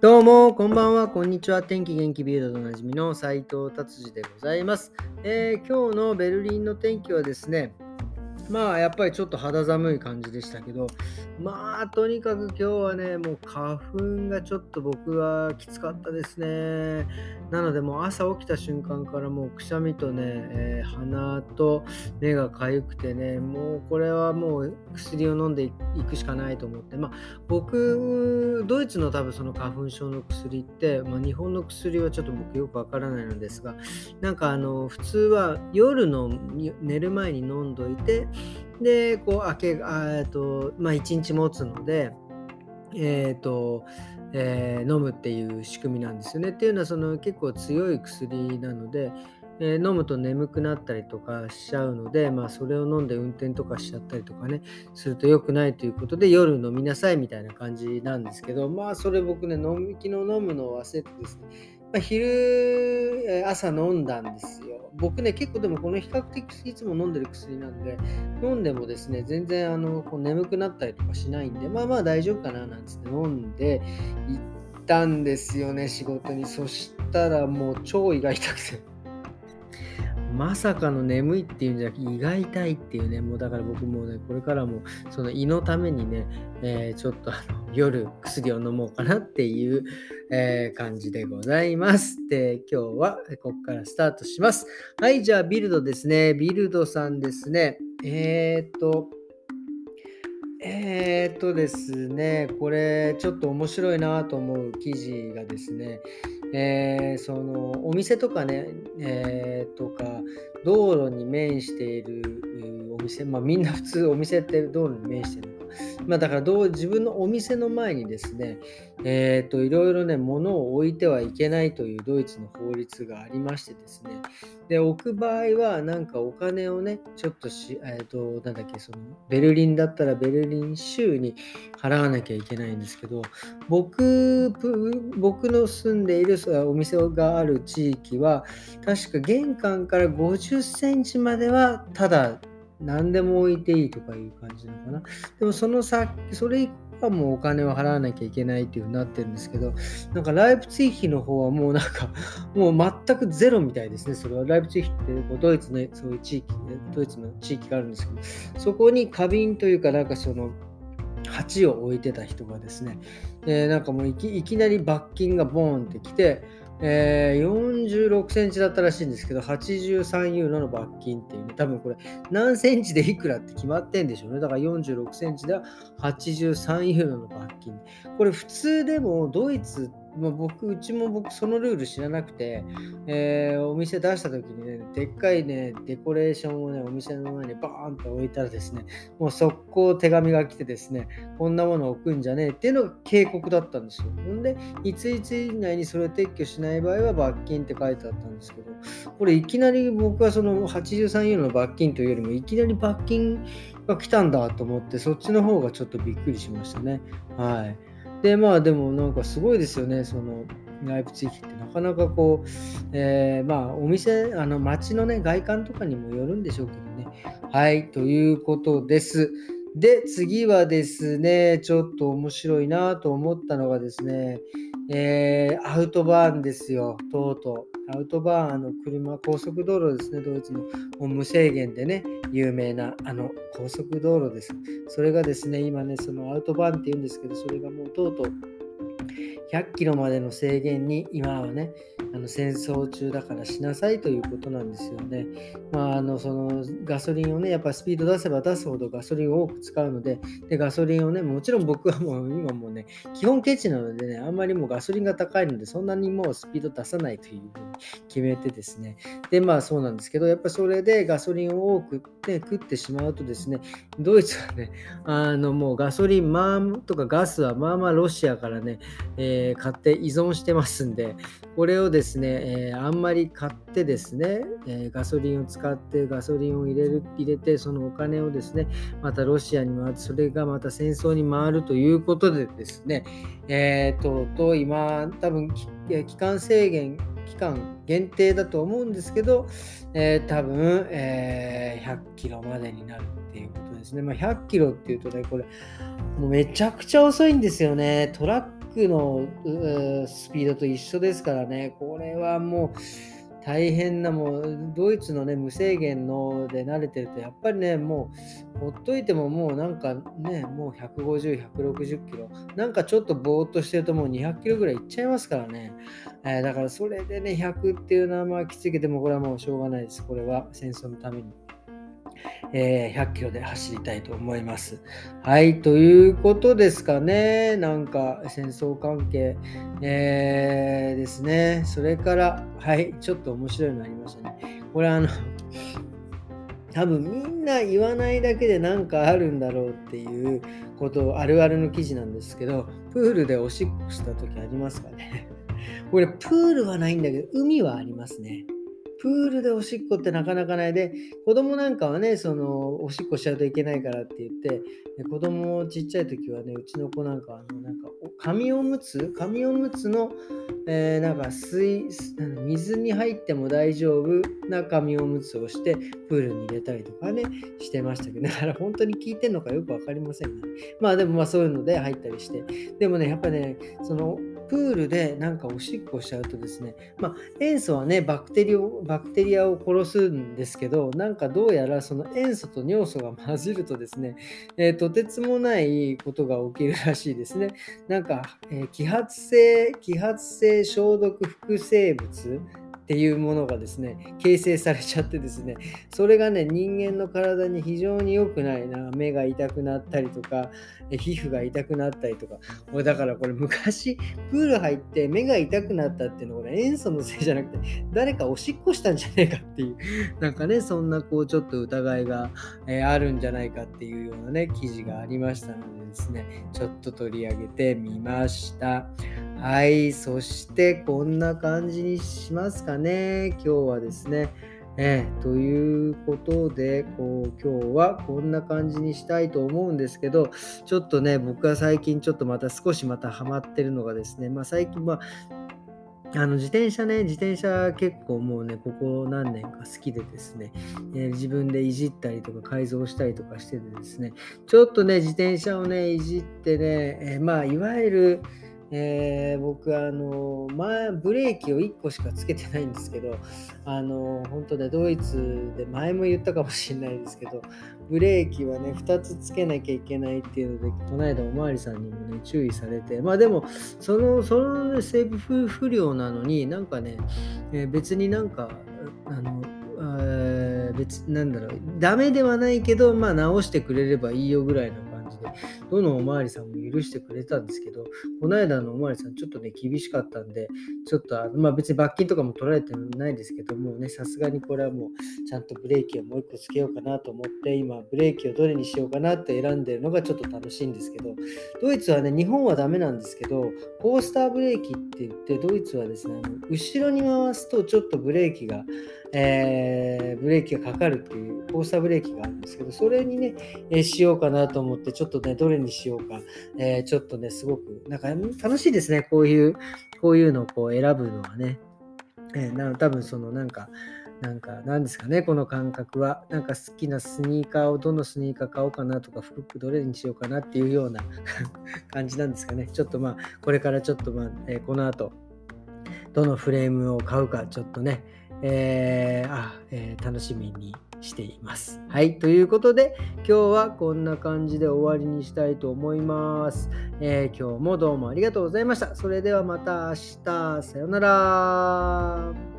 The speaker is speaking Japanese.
どうも、こんばんは、こんにちは。天気元気ビルドでおなじみの斉藤達治でございます、えー、今日のベルリンの天気はですね、まあやっぱりちょっと肌寒い感じでしたけど、まあとにかく今日はね、もう花粉がちょっと僕はきつかったですね。なのでもう朝起きた瞬間からもうくしゃみとね、えー、鼻と目がかゆくてね、もうこれはもう薬を飲んでいくしかないと思って、まあ僕、ドイツの多分その花粉症の薬って、まあ、日本の薬はちょっと僕よくわからないのですが、なんかあの普通は夜の寝る前に飲んどいて、で、こう、明け、えっと、まあ、1日持つので、えっ、ー、と、えー、飲むっていう仕組みなんですよね。っていうのは、その結構強い薬なので、えー、飲むと眠くなったりとかしちゃうので、まあ、それを飲んで運転とかしちゃったりとかね、すると良くないということで、夜飲みなさいみたいな感じなんですけど、まあ、それ僕ね、飲み昨日飲むのを忘れてですね、まあ、昼、朝飲んだんです。僕ね、結構でもこの比較的いつも飲んでる薬なんで、飲んでもですね、全然あのこう眠くなったりとかしないんで、まあまあ大丈夫かななんつって飲んで行ったんですよね、仕事に。そしたらもう超胃が痛くて。まさかの眠いっていうんじゃなくて胃が痛いっていうね、もうだから僕もね、これからもその胃のためにね、えー、ちょっとあの夜薬を飲もうかなっていう、えー、感じでございます。で、今日はここからスタートします。はい、じゃあビルドですね。ビルドさんですね。えー、っと、えー、っとですね、これちょっと面白いなと思う記事がですね、えー、そのお店とかね、えー、とか道路に面しているお店、まあみんな普通お店って道路に面してるの。まあだからどう自分のお店の前にですね、えっ、ー、といろいろね、物を置いてはいけないというドイツの法律がありましてですね、で、置く場合はなんかお金をね、ちょっとし、えっ、ー、と、なんだっけ、そのベルリンだったらベルリン州に払わなきゃいけないんですけど、僕、僕の住んでいるお店がある地域は、確か玄関から50センチまではただ何でも置いていいとかいう感じなのかな。でもその先、それ以降はもうお金を払わなきゃいけないっていうふうになってるんですけど、なんかライプツィヒの方はもうなんか、もう全くゼロみたいですね。それはライプツィヒってこうドイツのそういう地域、ドイツの地域があるんですけど、そこに花瓶というかなんかその、鉢を置いてた人がですね、えー、なんかもういきなり罰金がボーンってきて、えー、46センチだったらしいんですけど、83ユーロの罰金っていうね、多分これ何センチでいくらって決まってんでしょうね。だから46センチで83ユーロの罰金。これ普通でもドイツまあ、僕、うちも僕、そのルール知らなくて、えー、お店出した時にね、でっかいね、デコレーションをね、お店の前にバーンと置いたらですね、もう速攻手紙が来てですね、こんなもの置くんじゃねえっていうのが警告だったんですよ。ほんで、いついつ以内にそれを撤去しない場合は罰金って書いてあったんですけど、これいきなり僕はその83ユーロの罰金というよりも、いきなり罰金が来たんだと思って、そっちの方がちょっとびっくりしましたね。はい。で、まあでもなんかすごいですよね、そのライプ地域ってなかなかこう、えー、まあお店、あの街のね、外観とかにもよるんでしょうけどね。はい、ということです。で、次はですね、ちょっと面白いなと思ったのがですね、えー、アウトバーンですよ、とうとう。アウトバーンの車、高速道路ですね、ドイツの。もう無制限でね、有名なあの高速道路です。それがですね、今ね、そのアウトバーンって言うんですけど、それがもうとうとう100キロまでの制限に今はね、あの戦争中だからしなさいということなんですよね。まあ、あのそのガソリンをね、やっぱスピード出せば出すほどガソリンを多く使うので、でガソリンをね、もちろん僕はもう今もうね、基本ケチなのでね、あんまりもうガソリンが高いので、そんなにもうスピード出さないというふうに決めてですね。で、まあそうなんですけど、やっぱそれでガソリンを多く、ね、食ってしまうとですね、ドイツはね、あのもうガソリン、まあ、とかガスはまあまあロシアからね、えー、買って依存してますんで、これをですね、えー、あんまり買ってですね、えー、ガソリンを使ってガソリンを入れる入れて、そのお金をですね、またロシアに回って、それがまた戦争に回るということでですね、えー、とうとう今、多分期間制限、期間限定だと思うんですけど、えー、多分、えー、100キロまでになるっていうことですね。まあ、100キロっていうとね、これ、もうめちゃくちゃ遅いんですよね。トラックのスピードと一緒ですからね、これはもう大変な、もうドイツのね、無制限ので慣れてると、やっぱりね、もうほっといてももうなんかね、もう150、160キロ、なんかちょっとぼーっとしてるともう200キロぐらいいっちゃいますからね。えー、だからそれでね、100っていうのはまあきついけども、これはもうしょうがないです。これは戦争のために。えー、100キロで走りたいと思います。はい、ということですかね。なんか戦争関係、えー、ですね。それから、はい、ちょっと面白いのありましたね。これあの、多分みんな言わないだけで何かあるんだろうっていうことあるあるの記事なんですけど、プールでおしっこした時ありますかね。これプールはないんだけど、海はありますね。プールでおしっこってなかなかない。で、子供なんかはね、その、おしっこしちゃうといけないからって言って、子供ちっちゃい時はね、うちの子なんか、あの、なんか、紙おむつ？紙おむつの、えー、なんか水、水に入っても大丈夫な紙おむつをして、プールに入れたりとかね、してましたけど、だから本当に聞いてんのかよく分かりませんが、ね、まあでもまあそういうので入ったりして、でもね、やっぱね、その、プールでなんかおしっこしちゃうとですね、まあ、塩素はねバクテリバクテリアを殺すんですけど、なんかどうやらその塩素と尿素が混じるとですね、えー、とてつもないことが起きるらしいですね。なんか、えー、揮発性、揮発性消毒副生物っていうものがですね、形成されちゃってですね、それがね、人間の体に非常に良くないな、目が痛くなったりとか、皮膚が痛くなったりとか、俺だからこれ昔、プール入って目が痛くなったっていうのは、これ塩素のせいじゃなくて、誰かおしっこしたんじゃねえかっていう、なんかね、そんなこう、ちょっと疑いが、え、あるんじゃないかっていうようなね、記事がありましたのでですね、ちょっと取り上げてみました。はい、そしてこんな感じにしますかね、今日はですね。えー、ということでこう、今日はこんな感じにしたいと思うんですけど、ちょっとね、僕は最近ちょっとまた少しまたハマってるのがですね、まあ、最近、まあ、あの自転車ね、自転車結構もうね、ここ何年か好きでですね、えー、自分でいじったりとか改造したりとかしててですね、ちょっとね、自転車をね、いじってね、えー、まあ、いわゆる、えー、僕あの前ブレーキを1個しかつけてないんですけどあの本当ねドイツで前も言ったかもしれないですけどブレーキはね2つつけなきゃいけないっていうのでこの間おまわりさんにもね注意されてまあでもそのその、ね、セーブ不良なのになんかね、えー、別になんかあの別なんだろうダメではないけどまあ直してくれればいいよぐらいのじでどのおまわりさんも許してくれたんですけど、この間のおまわりさんちょっとね、厳しかったんで、ちょっと、まあ別に罰金とかも取られてないですけどもね、さすがにこれはもうちゃんとブレーキをもう一個つけようかなと思って、今ブレーキをどれにしようかなって選んでるのがちょっと楽しいんですけど、ドイツはね、日本はダメなんですけど、コースターブレーキって言って、ドイツはですね、後ろに回すとちょっとブレーキが、えー、ブレーキがかかるっていうコースターブレーキがあるんですけど、それにね、え、しようかなと思って、ちょっとね、どれにしようか、えー、ちょっとね、すごく、なんか楽しいですね、こういう、こういうのをこう選ぶのはね。えー、な多分そのなんか、なんか、なんですかね、この感覚は。なんか好きなスニーカーをどのスニーカー買おうかなとか、服どれにしようかなっていうような 感じなんですかね。ちょっとまあ、これからちょっとまあ、えー、この後、どのフレームを買うか、ちょっとね、えー、あえー、楽しみにしています。はい。ということで、今日はこんな感じで終わりにしたいと思います。えー、今日もどうもありがとうございました。それではまた明日。さようなら。